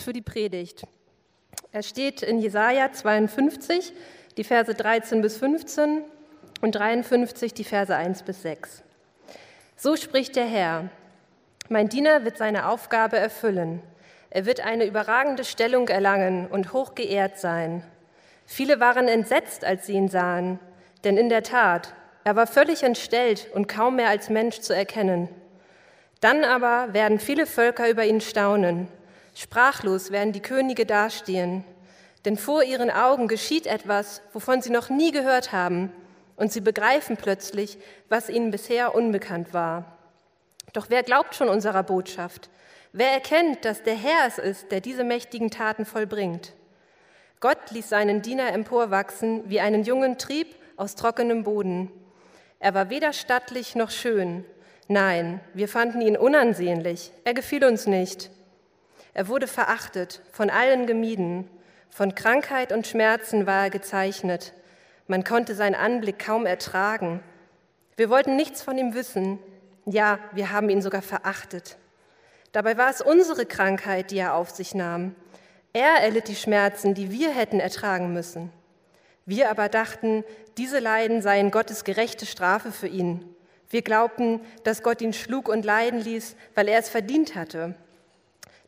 für die Predigt. Er steht in Jesaja 52, die Verse 13 bis 15 und 53, die Verse 1 bis 6. So spricht der Herr: Mein Diener wird seine Aufgabe erfüllen. Er wird eine überragende Stellung erlangen und hoch geehrt sein. Viele waren entsetzt, als sie ihn sahen, denn in der Tat, er war völlig entstellt und kaum mehr als Mensch zu erkennen. Dann aber werden viele Völker über ihn staunen Sprachlos werden die Könige dastehen, denn vor ihren Augen geschieht etwas, wovon sie noch nie gehört haben, und sie begreifen plötzlich, was ihnen bisher unbekannt war. Doch wer glaubt schon unserer Botschaft? Wer erkennt, dass der Herr es ist, der diese mächtigen Taten vollbringt? Gott ließ seinen Diener emporwachsen wie einen jungen Trieb aus trockenem Boden. Er war weder stattlich noch schön. Nein, wir fanden ihn unansehnlich. Er gefiel uns nicht. Er wurde verachtet, von allen gemieden, von Krankheit und Schmerzen war er gezeichnet. Man konnte seinen Anblick kaum ertragen. Wir wollten nichts von ihm wissen. Ja, wir haben ihn sogar verachtet. Dabei war es unsere Krankheit, die er auf sich nahm. Er erlitt die Schmerzen, die wir hätten ertragen müssen. Wir aber dachten, diese Leiden seien Gottes gerechte Strafe für ihn. Wir glaubten, dass Gott ihn schlug und leiden ließ, weil er es verdient hatte.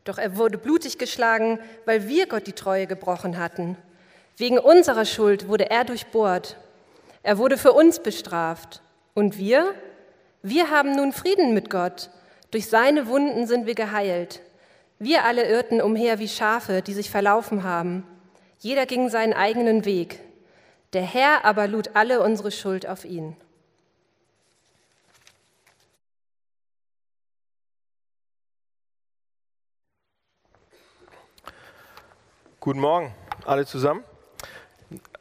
Doch er wurde blutig geschlagen, weil wir Gott die Treue gebrochen hatten. Wegen unserer Schuld wurde er durchbohrt. Er wurde für uns bestraft. Und wir? Wir haben nun Frieden mit Gott. Durch seine Wunden sind wir geheilt. Wir alle irrten umher wie Schafe, die sich verlaufen haben. Jeder ging seinen eigenen Weg. Der Herr aber lud alle unsere Schuld auf ihn. Guten Morgen, alle zusammen.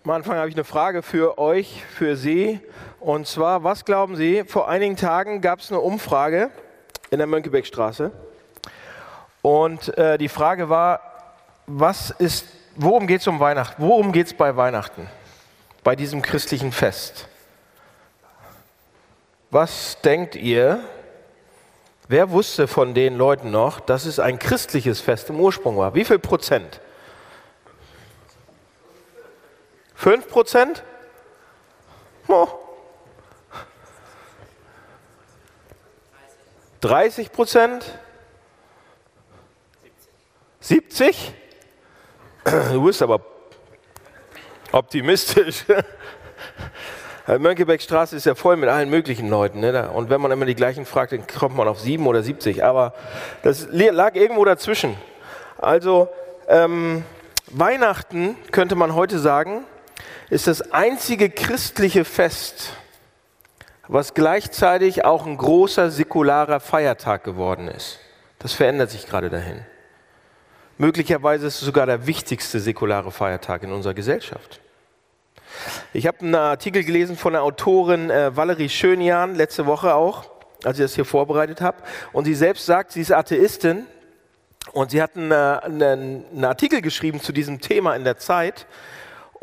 Am Anfang habe ich eine Frage für euch, für Sie. Und zwar, was glauben Sie? Vor einigen Tagen gab es eine Umfrage in der Mönckebergstraße. Und äh, die Frage war, was ist, worum geht es um Weihnachten? Worum geht es bei Weihnachten? Bei diesem christlichen Fest? Was denkt ihr? Wer wusste von den Leuten noch, dass es ein christliches Fest im Ursprung war? Wie viel Prozent? 5 Prozent? Oh. 30 Prozent? 70? Du bist aber optimistisch. Mönckebergstraße ist ja voll mit allen möglichen Leuten. Ne? Und wenn man immer die gleichen fragt, dann kommt man auf 7 oder 70. Aber das lag irgendwo dazwischen. Also ähm, Weihnachten könnte man heute sagen, ist das einzige christliche Fest, was gleichzeitig auch ein großer säkularer Feiertag geworden ist. Das verändert sich gerade dahin. Möglicherweise ist es sogar der wichtigste säkulare Feiertag in unserer Gesellschaft. Ich habe einen Artikel gelesen von der Autorin äh, Valerie Schönjan, letzte Woche auch, als ich das hier vorbereitet habe. Und sie selbst sagt, sie ist Atheistin. Und sie hat einen, äh, einen, einen Artikel geschrieben zu diesem Thema in der Zeit.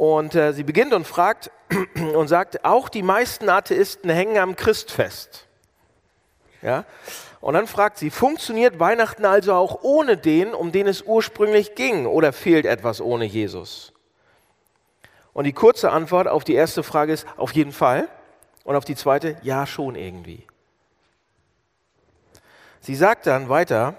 Und äh, sie beginnt und fragt und sagt, auch die meisten Atheisten hängen am Christfest. Ja? Und dann fragt sie, funktioniert Weihnachten also auch ohne den, um den es ursprünglich ging, oder fehlt etwas ohne Jesus? Und die kurze Antwort auf die erste Frage ist auf jeden Fall. Und auf die zweite, ja schon irgendwie. Sie sagt dann weiter,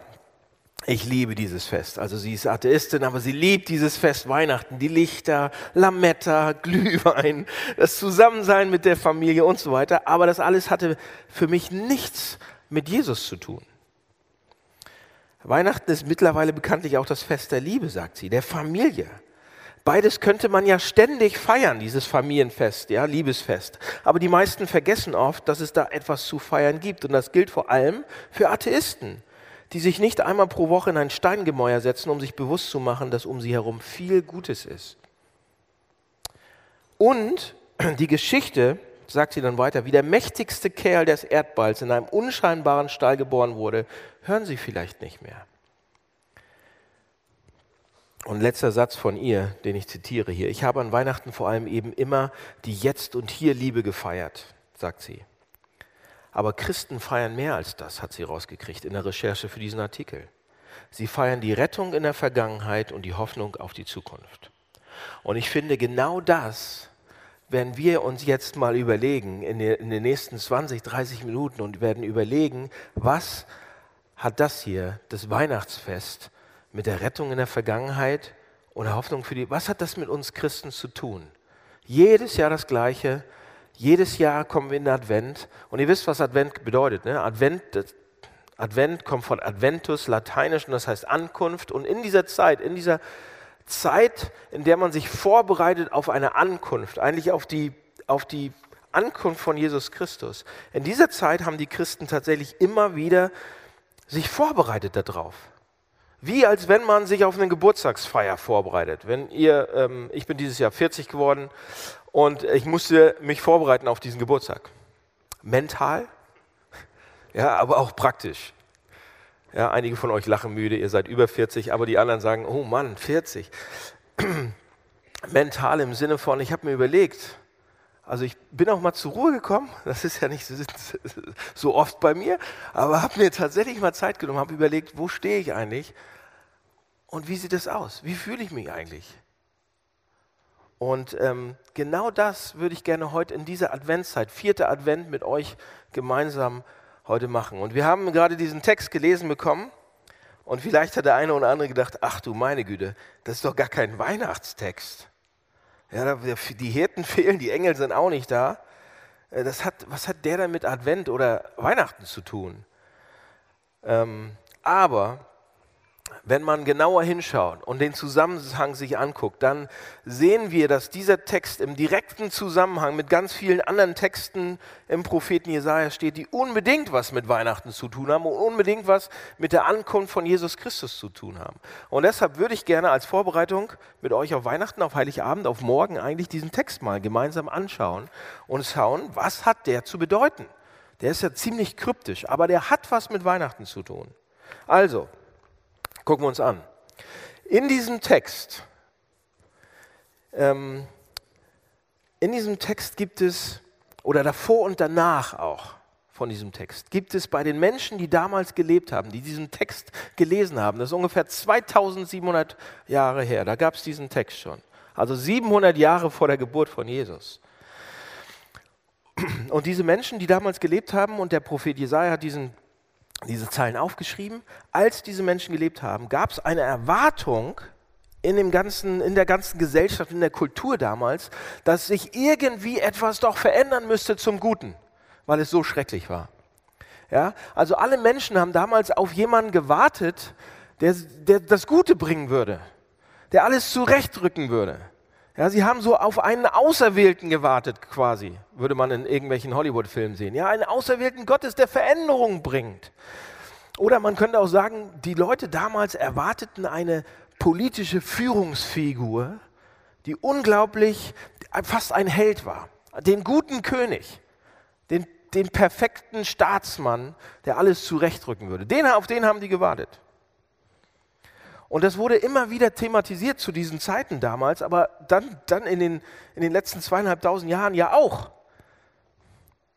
ich liebe dieses Fest. Also sie ist Atheistin, aber sie liebt dieses Fest Weihnachten, die Lichter, Lametta, Glühwein, das Zusammensein mit der Familie und so weiter. Aber das alles hatte für mich nichts mit Jesus zu tun. Weihnachten ist mittlerweile bekanntlich auch das Fest der Liebe, sagt sie, der Familie. Beides könnte man ja ständig feiern, dieses Familienfest, ja, Liebesfest. Aber die meisten vergessen oft, dass es da etwas zu feiern gibt. Und das gilt vor allem für Atheisten die sich nicht einmal pro Woche in ein Steingemäuer setzen, um sich bewusst zu machen, dass um sie herum viel Gutes ist. Und die Geschichte, sagt sie dann weiter, wie der mächtigste Kerl des Erdballs in einem unscheinbaren Stall geboren wurde, hören Sie vielleicht nicht mehr. Und letzter Satz von ihr, den ich zitiere hier. Ich habe an Weihnachten vor allem eben immer die Jetzt- und Hier-Liebe gefeiert, sagt sie. Aber Christen feiern mehr als das, hat sie rausgekriegt in der Recherche für diesen Artikel. Sie feiern die Rettung in der Vergangenheit und die Hoffnung auf die Zukunft. Und ich finde, genau das werden wir uns jetzt mal überlegen in, den nächsten 20, 30 Minuten und werden überlegen, was hat das hier, das Weihnachtsfest, mit der Rettung in der Vergangenheit und der Hoffnung für die, was hat das mit uns Christen zu tun? Jedes Jahr das Gleiche, jedes Jahr kommen wir in den Advent und ihr wisst, was Advent bedeutet. Ne? Advent, Advent kommt von Adventus, lateinisch, und das heißt Ankunft. Und in dieser Zeit, in dieser Zeit, in der man sich vorbereitet auf eine Ankunft, eigentlich auf die, auf die Ankunft von Jesus Christus, in dieser Zeit haben die Christen tatsächlich immer wieder sich vorbereitet darauf. Wie als wenn man sich auf eine Geburtstagsfeier vorbereitet. Wenn ihr, ähm, ich bin dieses Jahr 40 geworden und ich musste mich vorbereiten auf diesen Geburtstag. Mental, ja, aber auch praktisch. Ja, einige von euch lachen müde, ihr seid über 40, aber die anderen sagen, oh Mann, 40. Mental im Sinne von, ich habe mir überlegt, also ich bin auch mal zur Ruhe gekommen, das ist ja nicht so oft bei mir, aber habe mir tatsächlich mal Zeit genommen, habe überlegt, wo stehe ich eigentlich und wie sieht es aus? Wie fühle ich mich eigentlich? Und ähm, genau das würde ich gerne heute in dieser Adventszeit, vierte Advent, mit euch gemeinsam heute machen. Und wir haben gerade diesen Text gelesen bekommen und vielleicht hat der eine oder andere gedacht, ach du meine Güte, das ist doch gar kein Weihnachtstext. Ja, die Hirten fehlen, die Engel sind auch nicht da. Äh, das hat, was hat der denn mit Advent oder Weihnachten zu tun? Ähm, aber wenn man genauer hinschaut und den Zusammenhang sich anguckt, dann sehen wir, dass dieser Text im direkten Zusammenhang mit ganz vielen anderen Texten im Propheten Jesaja steht, die unbedingt was mit Weihnachten zu tun haben und unbedingt was mit der Ankunft von Jesus Christus zu tun haben. Und deshalb würde ich gerne als Vorbereitung mit euch auf Weihnachten, auf Heiligabend, auf morgen eigentlich diesen Text mal gemeinsam anschauen und schauen, was hat der zu bedeuten. Der ist ja ziemlich kryptisch, aber der hat was mit Weihnachten zu tun. Also, Gucken wir uns an. In diesem Text, ähm, in diesem Text gibt es, oder davor und danach auch von diesem Text, gibt es bei den Menschen, die damals gelebt haben, die diesen Text gelesen haben, das ist ungefähr 2700 Jahre her, da gab es diesen Text schon. Also 700 Jahre vor der Geburt von Jesus. Und diese Menschen, die damals gelebt haben, und der Prophet Jesaja hat diesen diese Zeilen aufgeschrieben. Als diese Menschen gelebt haben, gab es eine Erwartung in, dem ganzen, in der ganzen Gesellschaft, in der Kultur damals, dass sich irgendwie etwas doch verändern müsste zum Guten, weil es so schrecklich war. Ja? Also alle Menschen haben damals auf jemanden gewartet, der, der das Gute bringen würde, der alles zurechtrücken würde. Ja, sie haben so auf einen Auserwählten gewartet, quasi, würde man in irgendwelchen Hollywood-Filmen sehen. Ja, einen Auserwählten Gottes, der Veränderung bringt. Oder man könnte auch sagen, die Leute damals erwarteten eine politische Führungsfigur, die unglaublich, fast ein Held war. Den guten König, den, den perfekten Staatsmann, der alles zurechtrücken würde. Den, auf den haben die gewartet. Und das wurde immer wieder thematisiert zu diesen Zeiten damals, aber dann, dann in, den, in den letzten zweieinhalbtausend Jahren ja auch.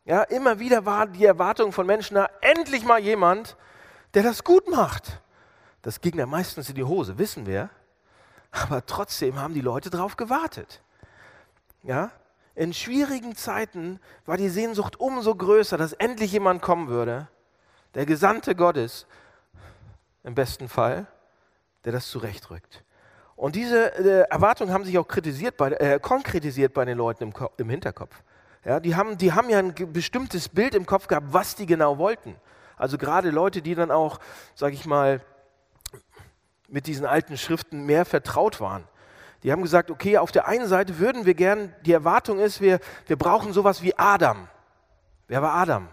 Ja, immer wieder war die Erwartung von Menschen, na, endlich mal jemand, der das gut macht. Das ging ja meistens in die Hose, wissen wir. Aber trotzdem haben die Leute darauf gewartet. Ja? In schwierigen Zeiten war die Sehnsucht umso größer, dass endlich jemand kommen würde, der Gesandte Gottes, im besten Fall, der das zurechtrückt. Und diese äh, Erwartungen haben sich auch bei, äh, konkretisiert bei den Leuten im, im Hinterkopf. Ja, die, haben, die haben ja ein bestimmtes Bild im Kopf gehabt, was die genau wollten. Also gerade Leute, die dann auch, sage ich mal, mit diesen alten Schriften mehr vertraut waren. Die haben gesagt, okay, auf der einen Seite würden wir gern, die Erwartung ist, wir, wir brauchen sowas wie Adam. Wer war Adam?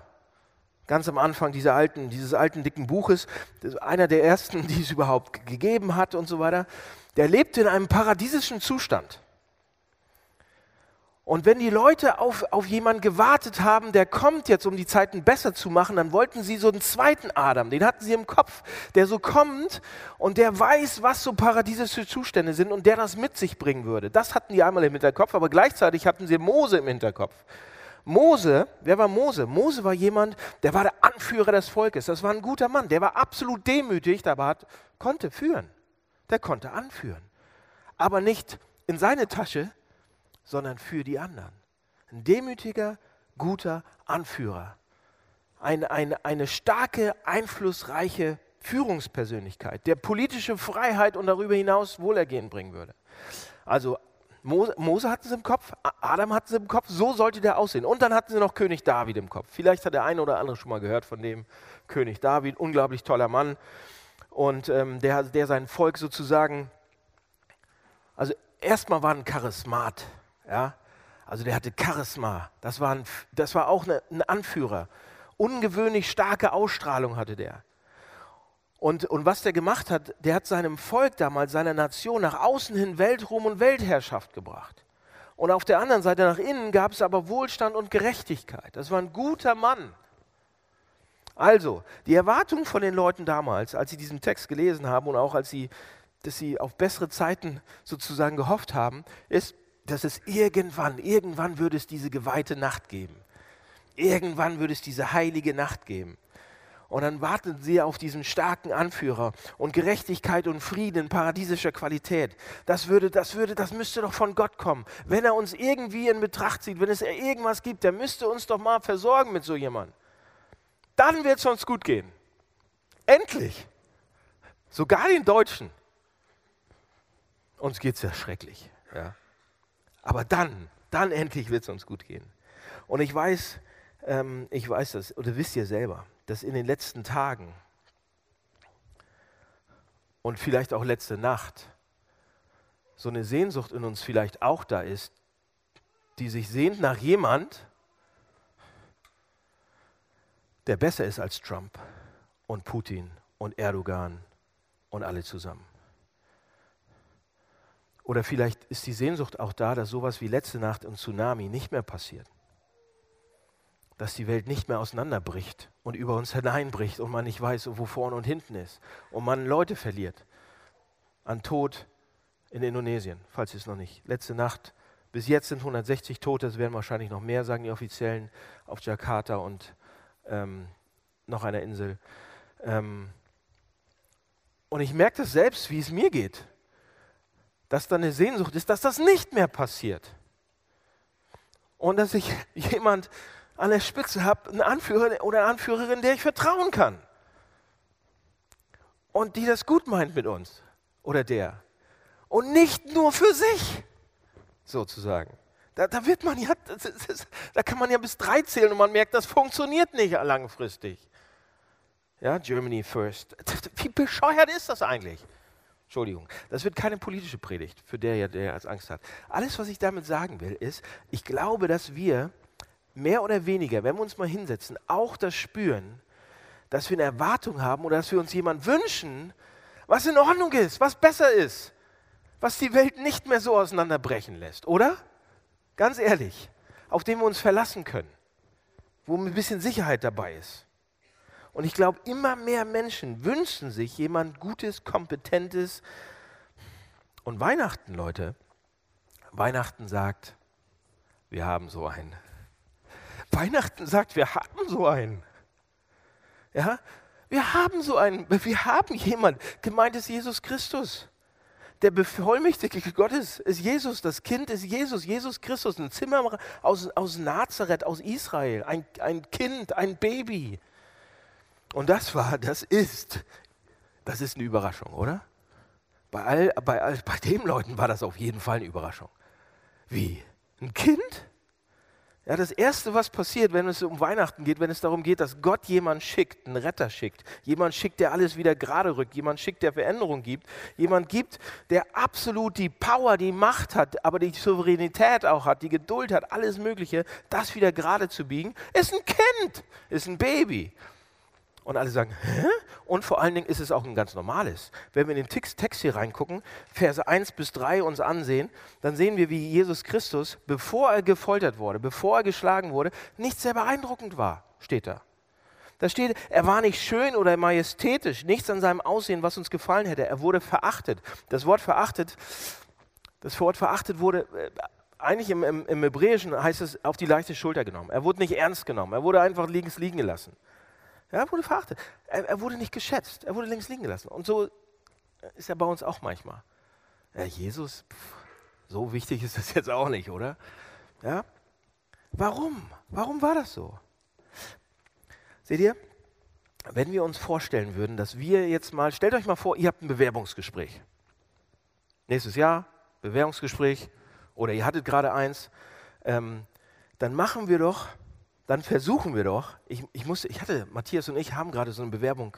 Ganz am Anfang dieser alten, dieses alten dicken Buches, einer der ersten, die es überhaupt gegeben hat und so weiter, der lebte in einem paradiesischen Zustand. Und wenn die Leute auf, auf jemanden gewartet haben, der kommt jetzt, um die Zeiten besser zu machen, dann wollten sie so einen zweiten Adam, den hatten sie im Kopf, der so kommt und der weiß, was so paradiesische Zustände sind und der das mit sich bringen würde. Das hatten die einmal im Hinterkopf, aber gleichzeitig hatten sie Mose im Hinterkopf. Mose, wer war Mose? Mose war jemand, der war der Anführer des Volkes. Das war ein guter Mann. Der war absolut demütig, aber hat, konnte führen. Der konnte anführen. Aber nicht in seine Tasche, sondern für die anderen. Ein demütiger, guter Anführer. Eine, eine, eine starke, einflussreiche Führungspersönlichkeit, der politische Freiheit und darüber hinaus Wohlergehen bringen würde. Also Mose, Mose hatten sie im Kopf, Adam hatten sie im Kopf, so sollte der aussehen. Und dann hatten sie noch König David im Kopf. Vielleicht hat der eine oder andere schon mal gehört von dem König David, unglaublich toller Mann. Und ähm, der, der sein Volk sozusagen, also erstmal war ein Charismat, ja. Also der hatte Charisma, das war, ein, das war auch eine, ein Anführer. Ungewöhnlich starke Ausstrahlung hatte der. Und, und was der gemacht hat, der hat seinem Volk damals, seiner Nation nach außen hin Weltruhm und Weltherrschaft gebracht. Und auf der anderen Seite nach innen gab es aber Wohlstand und Gerechtigkeit. Das war ein guter Mann. Also, die Erwartung von den Leuten damals, als sie diesen Text gelesen haben und auch als sie, dass sie auf bessere Zeiten sozusagen gehofft haben, ist, dass es irgendwann, irgendwann würde es diese geweihte Nacht geben. Irgendwann würde es diese heilige Nacht geben. Und dann warten sie auf diesen starken Anführer und Gerechtigkeit und Frieden in paradiesischer Qualität. Das würde, das würde, das müsste doch von Gott kommen. Wenn er uns irgendwie in Betracht zieht, wenn es irgendwas gibt, der müsste uns doch mal versorgen mit so jemandem. Dann wird es uns gut gehen. Endlich. Sogar den Deutschen. Uns geht es ja schrecklich. Ja. Aber dann, dann endlich wird es uns gut gehen. Und ich weiß, ähm, ich weiß das, oder wisst ihr selber, dass in den letzten Tagen und vielleicht auch letzte Nacht so eine Sehnsucht in uns vielleicht auch da ist, die sich sehnt nach jemand, der besser ist als Trump und Putin und Erdogan und alle zusammen. Oder vielleicht ist die Sehnsucht auch da, dass sowas wie letzte Nacht ein Tsunami nicht mehr passiert dass die Welt nicht mehr auseinanderbricht und über uns hineinbricht und man nicht weiß, wo vorne und hinten ist und man Leute verliert an Tod in Indonesien, falls ihr es noch nicht. Letzte Nacht, bis jetzt sind 160 Tote, es werden wahrscheinlich noch mehr, sagen die Offiziellen, auf Jakarta und ähm, noch einer Insel. Ähm, und ich merke das selbst, wie es mir geht, dass da eine Sehnsucht ist, dass das nicht mehr passiert. Und dass sich jemand an der Spitze habe, einen Anführer oder eine Anführerin, der ich vertrauen kann. Und die das gut meint mit uns oder der. Und nicht nur für sich, sozusagen. Da, da wird man ja, das, da kann man ja bis drei zählen und man merkt, das funktioniert nicht langfristig. Ja, Germany first. Wie bescheuert ist das eigentlich? Entschuldigung, das wird keine politische Predigt für der, der als Angst hat. Alles, was ich damit sagen will, ist, ich glaube, dass wir mehr oder weniger, wenn wir uns mal hinsetzen, auch das spüren, dass wir eine Erwartung haben oder dass wir uns jemand wünschen, was in Ordnung ist, was besser ist, was die Welt nicht mehr so auseinanderbrechen lässt, oder? Ganz ehrlich, auf den wir uns verlassen können, wo ein bisschen Sicherheit dabei ist. Und ich glaube, immer mehr Menschen wünschen sich jemand Gutes, Kompetentes. Und Weihnachten, Leute, Weihnachten sagt, wir haben so einen. Weihnachten sagt, wir haben so einen. Ja, wir haben so einen, wir haben jemanden, gemeint ist Jesus Christus. Der Bevollmächtigte Gottes ist Jesus, das Kind ist Jesus, Jesus Christus, ein Zimmer aus, aus Nazareth, aus Israel, ein, ein Kind, ein Baby. Und das war, das ist, das ist eine Überraschung, oder? Bei, all, bei, all, bei den Leuten war das auf jeden Fall eine Überraschung. Wie? Ein Kind? Ja, das Erste, was passiert, wenn es um Weihnachten geht, wenn es darum geht, dass Gott jemanden schickt, einen Retter schickt, jemand schickt, der alles wieder gerade rückt, jemand schickt, der Veränderung gibt, jemand gibt, der absolut die Power, die Macht hat, aber die Souveränität auch hat, die Geduld hat, alles Mögliche, das wieder gerade zu biegen, ist ein Kind, ist ein Baby. Und alle sagen, hä? Und vor allen Dingen ist es auch ein ganz normales. Wenn wir in den Text hier reingucken, Verse 1 bis 3 uns ansehen, dann sehen wir, wie Jesus Christus, bevor er gefoltert wurde, bevor er geschlagen wurde, nicht sehr beeindruckend war, steht da. Da steht, er war nicht schön oder majestätisch, nichts an seinem Aussehen, was uns gefallen hätte. Er wurde verachtet. Das Wort verachtet, das Wort verachtet wurde äh, eigentlich im, im, im Hebräischen heißt es auf die leichte Schulter genommen. Er wurde nicht ernst genommen. Er wurde einfach liegen gelassen. Er wurde verachtet. Er, er, wurde nicht geschätzt. Er wurde links liegen gelassen. Und so ist er bei uns auch manchmal. Ja, Jesus, pff, so wichtig ist das jetzt auch nicht, oder? Ja? Warum? Warum war das so? Seht ihr, wenn wir uns vorstellen würden, dass wir jetzt mal, stellt euch mal vor, ihr habt ein Bewerbungsgespräch. Nächstes Jahr, Bewerbungsgespräch, oder ihr hattet gerade eins, ähm, dann machen wir doch, dann versuchen wir doch, ich, ich, musste, ich hatte, Matthias und ich haben gerade so eine Bewerbung,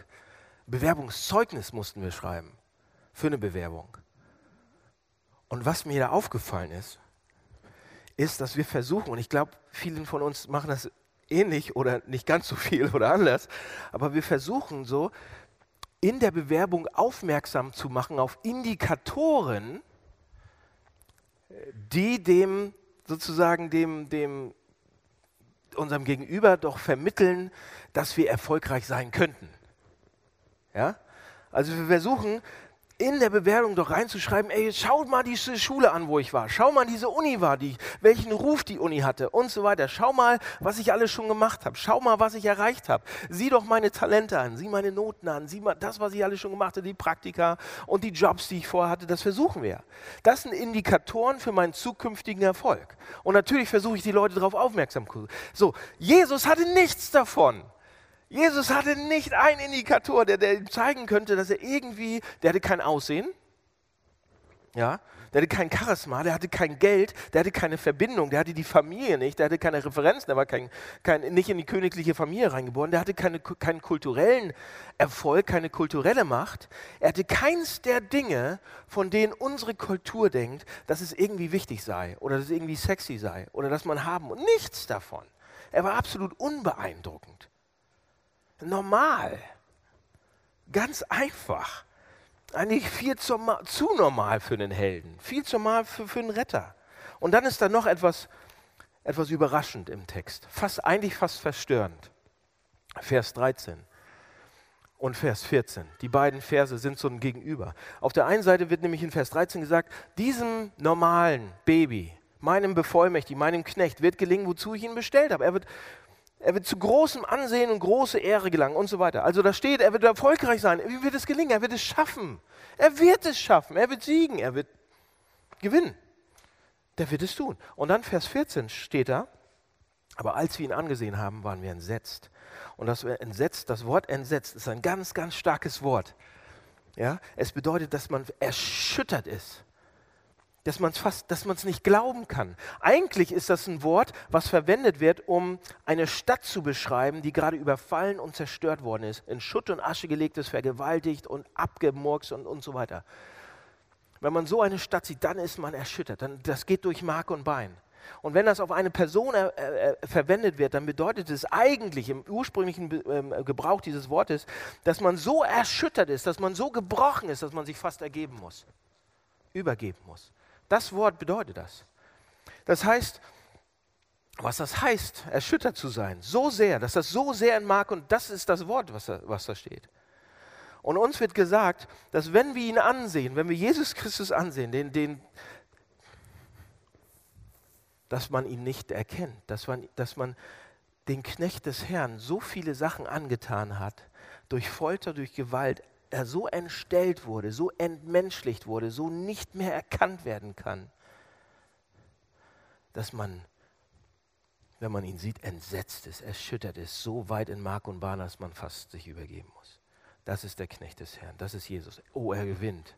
Bewerbungszeugnis mussten wir schreiben für eine Bewerbung. Und was mir da aufgefallen ist, ist, dass wir versuchen, und ich glaube, vielen von uns machen das ähnlich oder nicht ganz so viel oder anders, aber wir versuchen so in der Bewerbung aufmerksam zu machen auf Indikatoren, die dem sozusagen dem, dem unserem Gegenüber doch vermitteln, dass wir erfolgreich sein könnten. Ja? Also wir versuchen in der Bewerbung doch reinzuschreiben, ey, schaut mal diese Schule an, wo ich war. Schau mal, diese Uni war, die, welchen Ruf die Uni hatte und so weiter. Schau mal, was ich alles schon gemacht habe. Schau mal, was ich erreicht habe. Sieh doch meine Talente an, sieh meine Noten an, sieh mal das, was ich alles schon gemacht habe, die Praktika und die Jobs, die ich vorher hatte, das versuchen wir. Das sind Indikatoren für meinen zukünftigen Erfolg. Und natürlich versuche ich die Leute darauf aufmerksam zu So, Jesus hatte nichts davon. Jesus hatte nicht einen Indikator, der, der ihm zeigen könnte, dass er irgendwie, der hatte kein Aussehen, ja, der hatte kein Charisma, der hatte kein Geld, der hatte keine Verbindung, der hatte die Familie nicht, der hatte keine Referenzen, der war kein, kein, nicht in die königliche Familie reingeboren, der hatte keine, keinen kulturellen Erfolg, keine kulturelle Macht. Er hatte keins der Dinge, von denen unsere Kultur denkt, dass es irgendwie wichtig sei oder dass es irgendwie sexy sei oder dass man haben und nichts davon. Er war absolut unbeeindruckend normal. Ganz einfach. Eigentlich viel zu, zu normal für einen Helden, viel zu normal für, für einen Retter. Und dann ist da noch etwas, etwas überraschend im Text, fast, eigentlich fast verstörend. Vers 13 und Vers 14. Die beiden Verse sind so ein Gegenüber. Auf der einen Seite wird nämlich in Vers 13 gesagt, diesem normalen Baby, meinem Bevollmächtigten, meinem Knecht wird gelingen, wozu ich ihn bestellt habe. Er wird er wird zu großem Ansehen und große Ehre gelangen und so weiter. Also da steht, er wird erfolgreich sein. Wie wird es gelingen? Er wird es schaffen. Er wird es schaffen. Er wird siegen. Er wird gewinnen. Der wird es tun. Und dann Vers 14 steht da, aber als wir ihn angesehen haben, waren wir entsetzt. Und das entsetzt, das Wort entsetzt ist ein ganz, ganz starkes Wort. Ja, es bedeutet, dass man erschüttert ist dass man es fast, dass man es nicht glauben kann. Eigentlich ist das ein Wort, was verwendet wird, um eine Stadt zu beschreiben, die gerade überfallen und zerstört worden ist, in Schutt und Asche gelegt ist, vergewaltigt und abgemurkst und, und so weiter. Wenn man so eine Stadt sieht, dann ist man erschüttert. Dann, das geht durch Mark und Bein. Und wenn das auf eine Person äh, äh, verwendet wird, dann bedeutet es eigentlich im ursprünglichen äh, Gebrauch dieses Wortes, dass man so erschüttert ist, dass man so gebrochen ist, dass man sich fast ergeben muss, übergeben muss. Das Wort bedeutet das. Das heißt, was das heißt, erschüttert zu sein, so sehr, dass das so sehr in Mark und das ist das Wort, was da, was da steht. Und uns wird gesagt, dass wenn wir ihn ansehen, wenn wir Jesus Christus ansehen, den, den, dass man ihn nicht erkennt, dass man, dass man den Knecht des Herrn so viele Sachen angetan hat, durch Folter, durch Gewalt, er so entstellt wurde, so entmenschlicht wurde, so nicht mehr erkannt werden kann, dass man, wenn man ihn sieht, entsetzt ist, erschüttert ist, so weit in Mark und Bahn, dass man fast sich übergeben muss. Das ist der Knecht des Herrn, das ist Jesus. Oh, er gewinnt.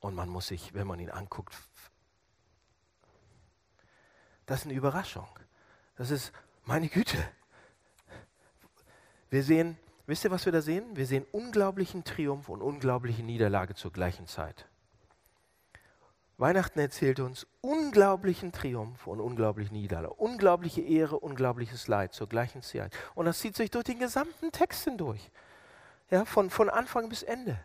Und man muss sich, wenn man ihn anguckt, das ist eine Überraschung. Das ist, meine Güte. Wir sehen Wisst ihr, was wir da sehen? Wir sehen unglaublichen Triumph und unglaubliche Niederlage zur gleichen Zeit. Weihnachten erzählt uns unglaublichen Triumph und unglaubliche Niederlage, unglaubliche Ehre, unglaubliches Leid zur gleichen Zeit. Und das zieht sich durch den gesamten Text hindurch. Ja, von, von Anfang bis Ende.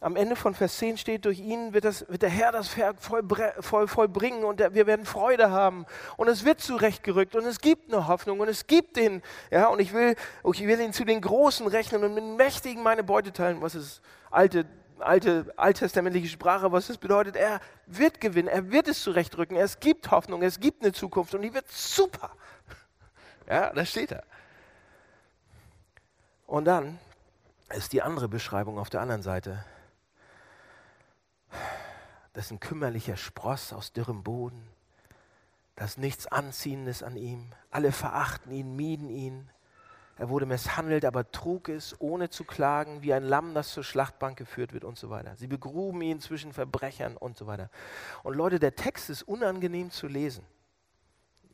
Am Ende von Vers 10 steht, durch ihn wird, das, wird der Herr das Werk voll, vollbringen und wir werden Freude haben. Und es wird zurechtgerückt und es gibt eine Hoffnung und es gibt den, ja, und ich will, ich will ihn zu den Großen rechnen und mit Mächtigen meine Beute teilen, was das alte alte alttestamentliche Sprache, was das bedeutet. Er wird gewinnen, er wird es zurechtrücken, es gibt Hoffnung, es gibt eine Zukunft und die wird super. Ja, da steht er. Und dann ist die andere Beschreibung auf der anderen Seite. Das ist ein kümmerlicher Spross aus dürrem Boden. Das ist nichts Anziehendes an ihm. Alle verachten ihn, mieden ihn. Er wurde misshandelt, aber trug es, ohne zu klagen, wie ein Lamm, das zur Schlachtbank geführt wird und so weiter. Sie begruben ihn zwischen Verbrechern und so weiter. Und Leute, der Text ist unangenehm zu lesen.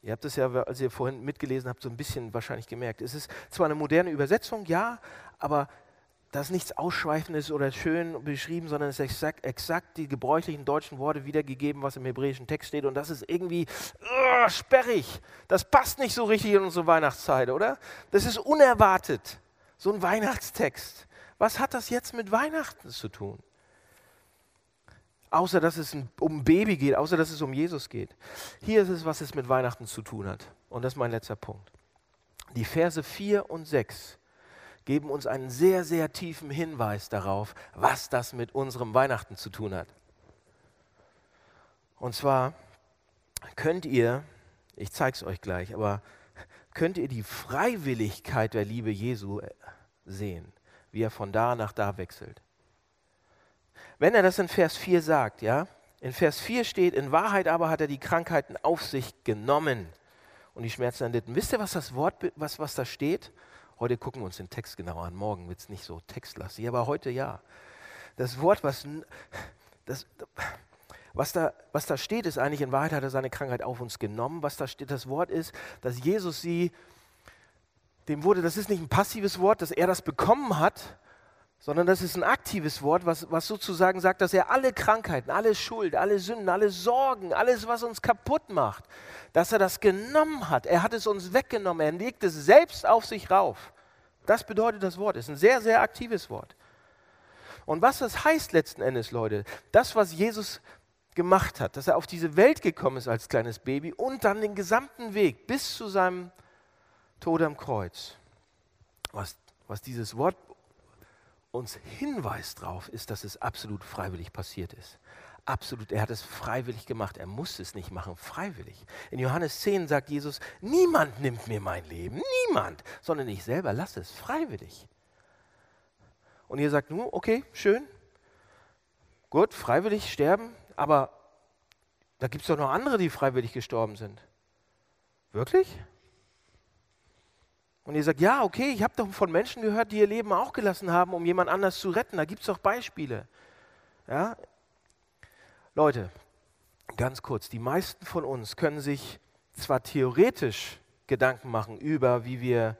Ihr habt es ja, als ihr vorhin mitgelesen habt, so ein bisschen wahrscheinlich gemerkt. Es ist zwar eine moderne Übersetzung, ja, aber da ist nichts Ausschweifendes oder schön beschrieben, sondern es ist exakt, exakt, die gebräuchlichen deutschen Worte wiedergegeben, was im hebräischen Text steht. Und das ist irgendwie uh, sperrig. Das passt nicht so richtig in unsere Weihnachtszeit, oder? Das ist unerwartet. So ein Weihnachtstext. Was hat das jetzt mit Weihnachten zu tun? Außer dass es um ein Baby geht, außer dass es um Jesus geht. Hier ist es, was es mit Weihnachten zu tun hat. Und das ist mein letzter Punkt. Die Verse 4 und 6 geben uns einen sehr, sehr tiefen Hinweis darauf, was das mit unserem Weihnachten zu tun hat. Und zwar könnt ihr, ich zeige es euch gleich, aber könnt ihr die Freiwilligkeit der Liebe Jesu sehen, wie er von da nach da wechselt. Wenn er das in Vers 4 sagt, ja, in Vers 4 steht, in Wahrheit aber hat er die Krankheiten auf sich genommen und die Schmerzen erlitten. Wisst ihr, was das Wort, was, was da steht? Heute gucken wir uns den Text genauer an, morgen wird es nicht so textlastig, aber heute ja. Das Wort, was, das, was, da, was da steht, ist eigentlich, in Wahrheit hat er seine Krankheit auf uns genommen. Was da steht, das Wort ist, dass Jesus sie, dem wurde, das ist nicht ein passives Wort, dass er das bekommen hat, sondern das ist ein aktives Wort, was, was sozusagen sagt, dass er alle Krankheiten, alle Schuld, alle Sünden, alle Sorgen, alles, was uns kaputt macht, dass er das genommen hat. Er hat es uns weggenommen, er legt es selbst auf sich rauf. Das bedeutet das Wort, ist ein sehr, sehr aktives Wort. Und was das heißt letzten Endes, Leute, das, was Jesus gemacht hat, dass er auf diese Welt gekommen ist als kleines Baby und dann den gesamten Weg bis zu seinem Tod am Kreuz, was, was dieses Wort uns hinweist darauf, ist, dass es absolut freiwillig passiert ist. Absolut, er hat es freiwillig gemacht. Er musste es nicht machen, freiwillig. In Johannes 10 sagt Jesus, niemand nimmt mir mein Leben, niemand, sondern ich selber lasse es freiwillig. Und ihr sagt nur, okay, schön, gut, freiwillig sterben, aber da gibt es doch noch andere, die freiwillig gestorben sind. Wirklich? Und ihr sagt, ja, okay, ich habe doch von Menschen gehört, die ihr Leben auch gelassen haben, um jemand anders zu retten. Da gibt es doch Beispiele. Ja? Leute, ganz kurz, die meisten von uns können sich zwar theoretisch Gedanken machen über, wie wir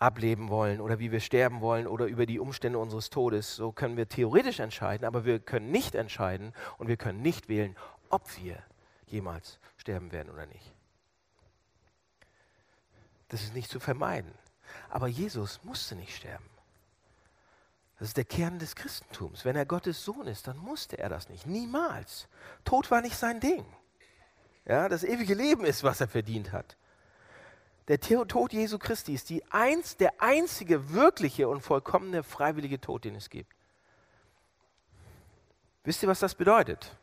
ableben wollen oder wie wir sterben wollen oder über die Umstände unseres Todes. So können wir theoretisch entscheiden, aber wir können nicht entscheiden und wir können nicht wählen, ob wir jemals sterben werden oder nicht. Das ist nicht zu vermeiden. Aber Jesus musste nicht sterben. Das ist der Kern des Christentums. Wenn er Gottes Sohn ist, dann musste er das nicht. Niemals. Tod war nicht sein Ding. Ja, das ewige Leben ist, was er verdient hat. Der Tod Jesu Christi ist die eins, der einzige wirkliche und vollkommene freiwillige Tod, den es gibt. Wisst ihr, was das bedeutet?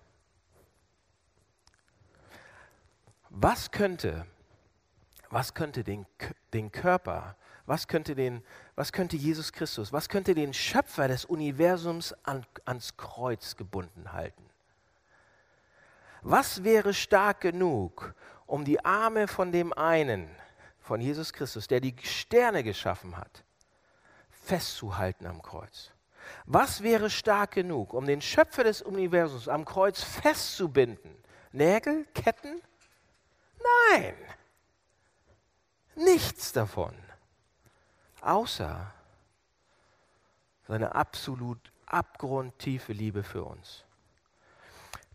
Was könnte was könnte den, den Körper, was könnte, den, was könnte Jesus Christus, was könnte den Schöpfer des Universums an, ans Kreuz gebunden halten? Was wäre stark genug, um die Arme von dem einen, von Jesus Christus, der die Sterne geschaffen hat, festzuhalten am Kreuz? Was wäre stark genug, um den Schöpfer des Universums am Kreuz festzubinden? Nägel, Ketten? Nein. Nichts davon, außer seine absolut abgrundtiefe Liebe für uns.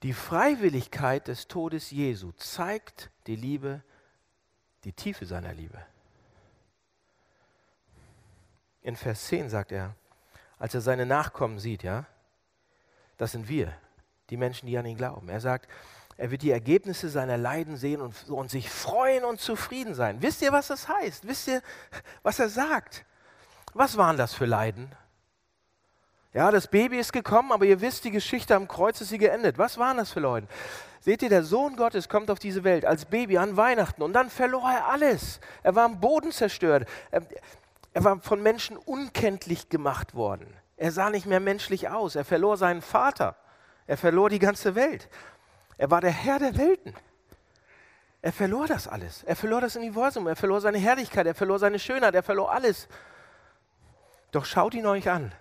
Die Freiwilligkeit des Todes Jesu zeigt die Liebe, die Tiefe seiner Liebe. In Vers 10 sagt er, als er seine Nachkommen sieht, ja, das sind wir, die Menschen, die an ihn glauben. Er sagt, er wird die Ergebnisse seiner Leiden sehen und, und, sich freuen und zufrieden sein. Wisst ihr, was das heißt? Wisst ihr, was er sagt? Was waren das für Leiden? Ja, das Baby ist gekommen, aber ihr wisst, die Geschichte am Kreuz ist sie geendet. Was waren das für Leute? Seht ihr, der Sohn Gottes kommt auf diese Welt als Baby an Weihnachten und dann verlor er alles. Er war am Boden zerstört. Er, er war von Menschen unkenntlich gemacht worden. Er sah nicht mehr menschlich aus. Er verlor seinen Vater. Er verlor die ganze Welt. Er war der Herr der Welten. Er verlor das alles. Er verlor das Universum. Er verlor seine Herrlichkeit. Er verlor seine Schönheit. Er verlor alles. Doch schaut ihn euch an.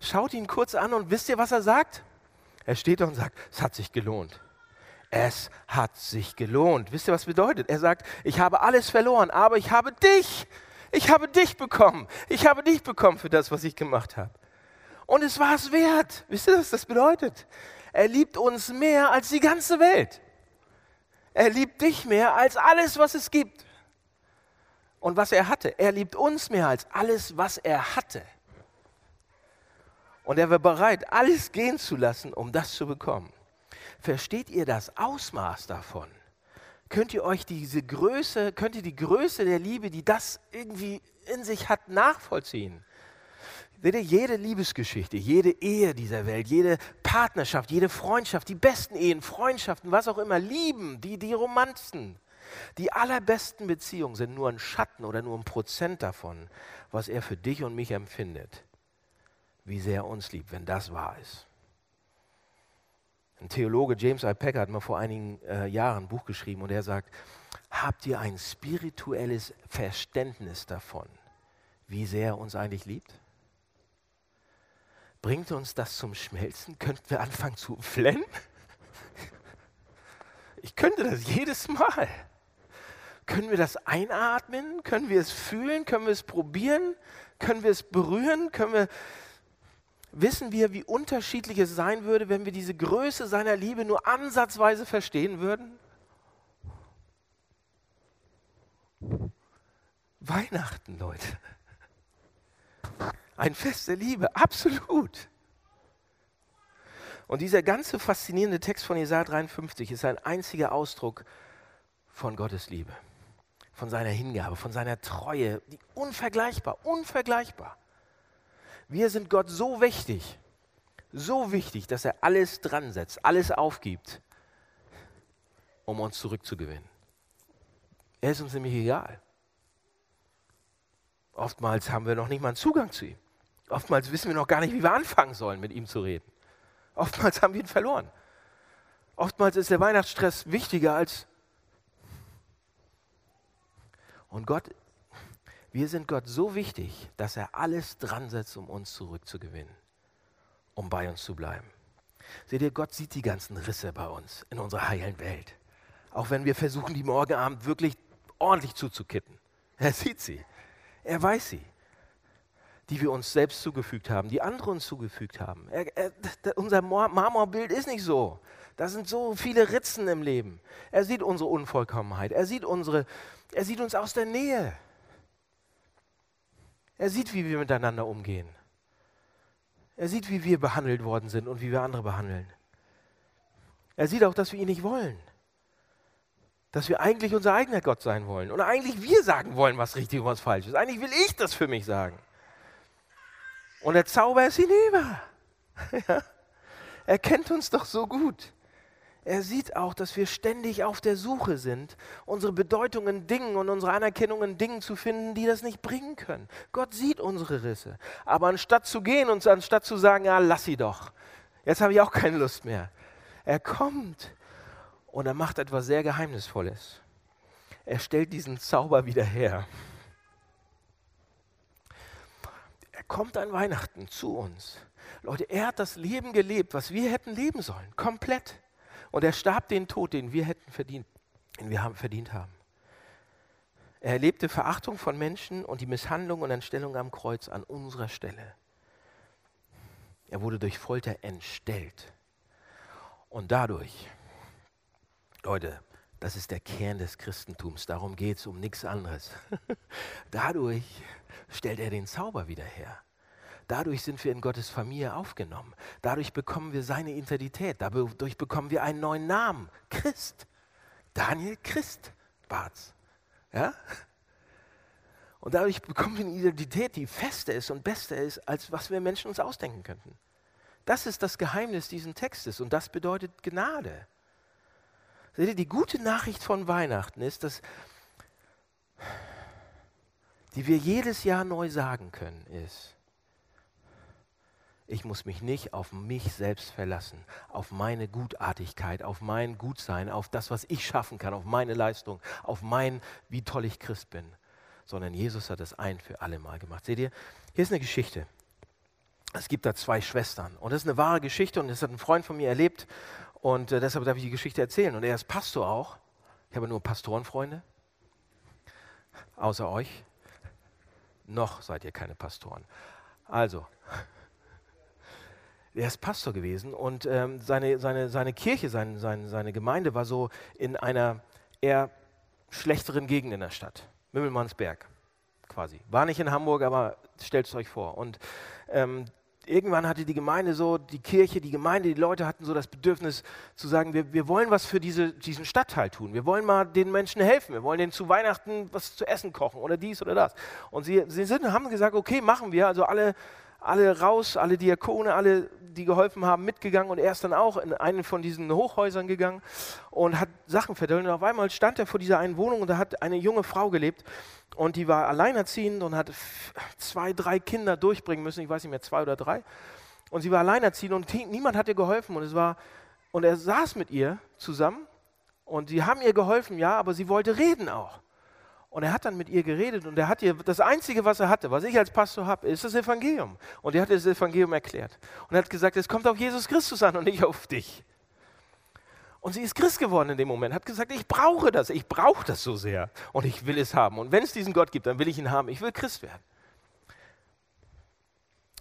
Schaut ihn kurz an und wisst ihr, was er sagt? Er steht da und sagt, es hat sich gelohnt. Es hat sich gelohnt. Wisst ihr, was bedeutet? Er sagt, ich habe alles verloren, aber ich habe dich. Ich habe dich bekommen. Ich habe dich bekommen für das, was ich gemacht habe. Und es war es wert. Wisst ihr, was das bedeutet? Er liebt uns mehr als die ganze Welt. Er liebt dich mehr als alles, was es gibt. Und was er hatte. Er liebt uns mehr als alles, was er hatte. Und er war bereit, alles gehen zu lassen, um das zu bekommen. Versteht ihr das Ausmaß davon? Könnt ihr euch diese Größe, könnt ihr die Größe der Liebe, die das irgendwie in sich hat, nachvollziehen? Seht ihr, jede Liebesgeschichte, jede Ehe dieser Welt, jede Partnerschaft, jede Freundschaft, die besten Ehen, Freundschaften, was auch immer, Lieben, die, die Romanzen, die allerbesten Beziehungen sind nur ein Schatten oder nur ein Prozent davon, was er für dich und mich empfindet. Wie sehr er uns liebt, wenn das wahr ist. Ein Theologe, James I. Packer, hat mal vor einigen äh, Jahren ein Buch geschrieben und er sagt, habt ihr ein spirituelles Verständnis davon, wie sehr er uns eigentlich liebt? Bringt uns das zum Schmelzen? Könnten wir anfangen zu flennen? Ich könnte das jedes Mal. Können wir das einatmen? Können wir es fühlen? Können wir es probieren? Können wir es berühren? Können wir, wissen wir, wie unterschiedlich es sein würde, wenn wir diese Größe seiner Liebe nur ansatzweise verstehen würden? Weihnachten, Leute. Ein Fest der Liebe, absolut. Und dieser ganze faszinierende Text von Jesaja 53 ist ein einziger Ausdruck von Gottes Liebe, von seiner Hingabe, von seiner Treue, die unvergleichbar, unvergleichbar. Wir sind Gott so wichtig, so wichtig, dass er alles dran setzt, alles aufgibt, um uns zurückzugewinnen. Er ist uns nämlich egal. Oftmals haben wir noch nicht mal einen Zugang zu ihm. Oftmals wissen wir noch gar nicht, wie wir anfangen sollen, mit ihm zu reden. Oftmals haben wir ihn verloren. Oftmals ist der Weihnachtsstress wichtiger als... Und Gott, wir sind Gott so wichtig, dass er alles dran setzt, um uns zurückzugewinnen, um bei uns zu bleiben. Seht ihr, Gott sieht die ganzen Risse bei uns in unserer heilen Welt. Auch wenn wir versuchen, die morgen Abend wirklich ordentlich zuzukippen. Er sieht sie. Er weiß sie die wir uns selbst zugefügt haben, die andere uns zugefügt haben. Er, er, unser Marmorbild ist nicht so. Da sind so viele Ritzen im Leben. Er sieht unsere Unvollkommenheit. Er sieht, unsere, er sieht uns aus der Nähe. Er sieht, wie wir miteinander umgehen. Er sieht, wie wir behandelt worden sind und wie wir andere behandeln. Er sieht auch, dass wir ihn nicht wollen. Dass wir eigentlich unser eigener Gott sein wollen. Und eigentlich wir sagen wollen, was richtig und was falsch ist. Eigentlich will ich das für mich sagen. Und der Zauber ist hinüber. Er kennt uns doch so gut. Er sieht auch, dass wir ständig auf der Suche sind, unsere Bedeutung in Dingen und unsere Anerkennung in Dingen zu finden, die das nicht bringen können. Gott sieht unsere Risse. Aber anstatt zu gehen und anstatt zu sagen, ja, lass sie doch, jetzt habe ich auch keine Lust mehr. Er kommt und er macht etwas sehr Geheimnisvolles. Er stellt diesen Zauber wieder her. Kommt an Weihnachten zu uns. Leute, er hat das Leben gelebt, was wir hätten leben sollen, komplett. Und er starb den Tod, den wir hätten verdient, den wir haben verdient haben. Er erlebte Verachtung von Menschen und die Misshandlung und Entstellung am Kreuz an unserer Stelle. Er wurde durch Folter entstellt. Und dadurch, Leute, das ist der Kern des Christentums, darum geht es um nichts anderes. dadurch stellt er den Zauber wieder her. Dadurch sind wir in Gottes Familie aufgenommen. Dadurch bekommen wir seine Identität. Dadurch bekommen wir einen neuen Namen. Christ. Daniel Christ Barz. Ja? Und dadurch bekommen wir eine Identität, die fester ist und bester ist, als was wir Menschen uns ausdenken könnten. Das ist das Geheimnis dieses Textes und das bedeutet Gnade. Seht ihr, die gute Nachricht von Weihnachten ist, dass die wir jedes Jahr neu sagen können, ist, ich muss mich nicht auf mich selbst verlassen, auf meine Gutartigkeit, auf mein Gutsein, auf das, was ich schaffen kann, auf meine Leistung, auf mein, wie toll ich Christ bin, sondern Jesus hat es ein für alle Mal gemacht. Seht ihr, hier ist eine Geschichte. Es gibt da zwei Schwestern und das ist eine wahre Geschichte und das hat ein Freund von mir erlebt und äh, deshalb darf ich die Geschichte erzählen. Und er ist Pastor auch. Ich habe nur Pastorenfreunde, außer euch. Noch seid ihr keine Pastoren. Also, er ist Pastor gewesen und ähm, seine, seine, seine Kirche, sein, sein, seine Gemeinde war so in einer eher schlechteren Gegend in der Stadt. Mümmelmannsberg quasi. War nicht in Hamburg, aber stellt es euch vor. Und ähm, irgendwann hatte die Gemeinde so, die Kirche, die Gemeinde, die Leute hatten so das Bedürfnis zu sagen, wir, wir wollen was für diese, diesen Stadtteil tun. Wir wollen mal den Menschen helfen. Wir wollen denen zu Weihnachten was zu essen kochen oder dies oder das. Und sie, sie sind, haben gesagt, okay, machen wir. Also alle alle raus, alle Diakone, alle, die geholfen haben, mitgegangen und er ist dann auch in einen von diesen Hochhäusern gegangen und hat Sachen verteilt. Und auf einmal stand er vor dieser einen Wohnung und da hat eine junge Frau gelebt und die war alleinerziehend und hat zwei, drei Kinder durchbringen müssen, ich weiß nicht mehr, zwei oder drei. Und sie war alleinerziehend und niemand hat ihr geholfen und es war, und er saß mit ihr zusammen und sie haben ihr geholfen, ja, aber sie wollte reden auch. Und er hat dann mit ihr geredet und er hat ihr, das Einzige, was er hatte, was ich als Pastor habe, ist das Evangelium. Und er hat das Evangelium erklärt. Und er hat gesagt, es kommt auf Jesus Christus an und nicht auf dich. Und sie ist Christ geworden in dem Moment, hat gesagt, ich brauche das, ich brauche das so sehr und ich will es haben. Und wenn es diesen Gott gibt, dann will ich ihn haben, ich will Christ werden.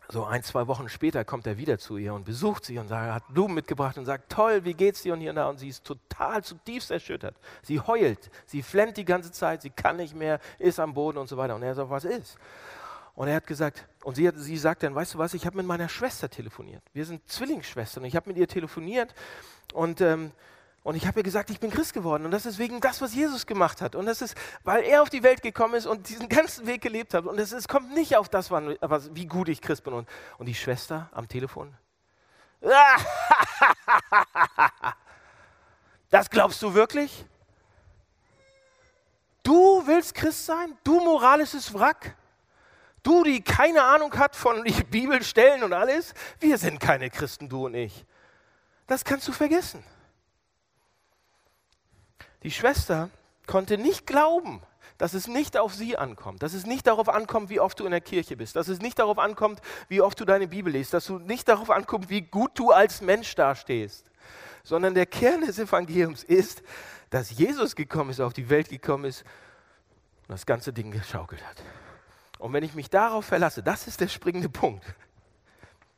So ein, zwei Wochen später kommt er wieder zu ihr und besucht sie und sagt, hat Blumen mitgebracht und sagt, toll, wie geht's dir und hier und da. Und sie ist total zutiefst erschüttert. Sie heult, sie flennt die ganze Zeit, sie kann nicht mehr, ist am Boden und so weiter. Und er sagt, was ist? Und er hat gesagt, und sie, hat, sie sagt dann, weißt du was, ich habe mit meiner Schwester telefoniert. Wir sind Zwillingsschwestern. Ich habe mit ihr telefoniert und ähm, und ich habe ihr gesagt, ich bin Christ geworden. Und das ist wegen das, was Jesus gemacht hat. Und das ist, weil er auf die Welt gekommen ist und diesen ganzen Weg gelebt hat. Und es kommt nicht auf das, was, wie gut ich Christ bin. Und, und die Schwester am Telefon. Das glaubst du wirklich? Du willst Christ sein? Du moralisches Wrack? Du, die keine Ahnung hat von Bibelstellen und alles? Wir sind keine Christen, du und ich. Das kannst du vergessen. Die Schwester konnte nicht glauben, dass es nicht auf sie ankommt, dass es nicht darauf ankommt, wie oft du in der Kirche bist, dass es nicht darauf ankommt, wie oft du deine Bibel liest, dass du nicht darauf ankommt, wie gut du als Mensch dastehst, sondern der Kern des Evangeliums ist, dass Jesus gekommen ist, auf die Welt gekommen ist und das ganze Ding geschaukelt hat. Und wenn ich mich darauf verlasse, das ist der springende Punkt,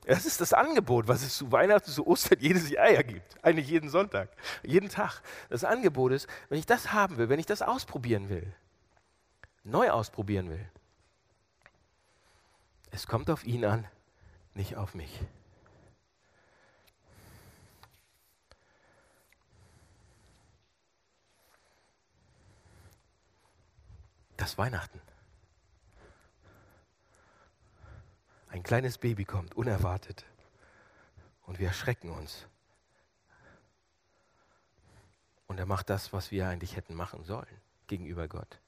das ist das Angebot, was es zu Weihnachten, zu Ostern jedes Jahr ja gibt. Eigentlich jeden Sonntag, jeden Tag. Das Angebot ist, wenn ich das haben will, wenn ich das ausprobieren will, neu ausprobieren will, es kommt auf ihn an, nicht auf mich. Das Weihnachten. Ein kleines Baby kommt, unerwartet. Und wir erschrecken uns. Und er macht das, was wir eigentlich hätten machen sollen gegenüber Gott.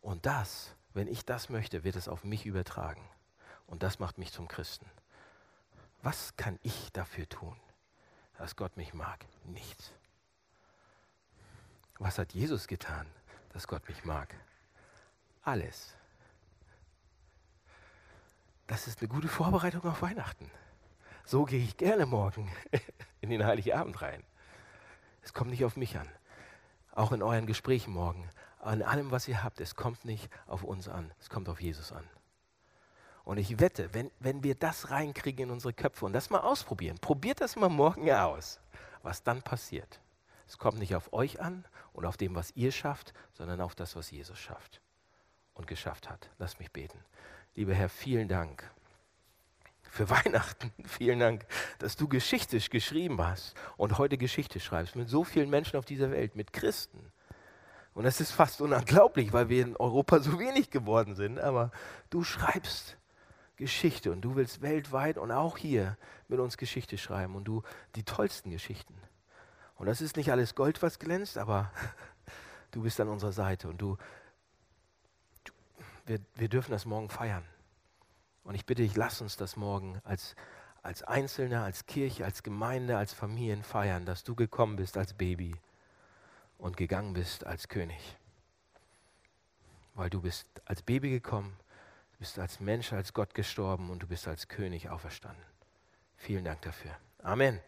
Und das, wenn ich das möchte, wird es auf mich übertragen. Und das macht mich zum Christen. Was kann ich dafür tun, dass Gott mich mag? Nichts. Was hat Jesus getan, dass Gott mich mag? Alles. Das ist eine gute Vorbereitung auf Weihnachten. So gehe ich gerne morgen in den Heiligabend rein. Es kommt nicht auf mich an. Auch in euren Gesprächen morgen. An allem, was ihr habt, es kommt nicht auf uns an. Es kommt auf Jesus an. Und ich wette, wenn, wenn wir das reinkriegen in unsere Köpfe und das mal ausprobieren, probiert das mal morgen aus, was dann passiert. Es kommt nicht auf euch an und auf dem, was ihr schafft, sondern auf das, was Jesus schafft und geschafft hat. Lass mich beten. Lieber Herr, vielen Dank für Weihnachten. Vielen Dank, dass du Geschichte geschrieben hast und heute Geschichte schreibst mit so vielen Menschen auf dieser Welt, mit Christen. Und das ist fast unglaublich, weil wir in Europa so wenig geworden sind, aber du schreibst Geschichte und du willst weltweit und auch hier mit uns Geschichte schreiben und du die tollsten Geschichten. Und das ist nicht alles Gold, was glänzt, aber du bist an unserer Seite und du wir, wir dürfen das morgen feiern. Und ich bitte dich, lass uns das morgen als, als Einzelne, als Kirche, als Gemeinde, als Familien feiern, dass du gekommen bist als Baby und gegangen bist als König. Weil du bist als Baby gekommen, du bist als Mensch, als Gott gestorben und du bist als König auferstanden. Vielen Dank dafür. Amen.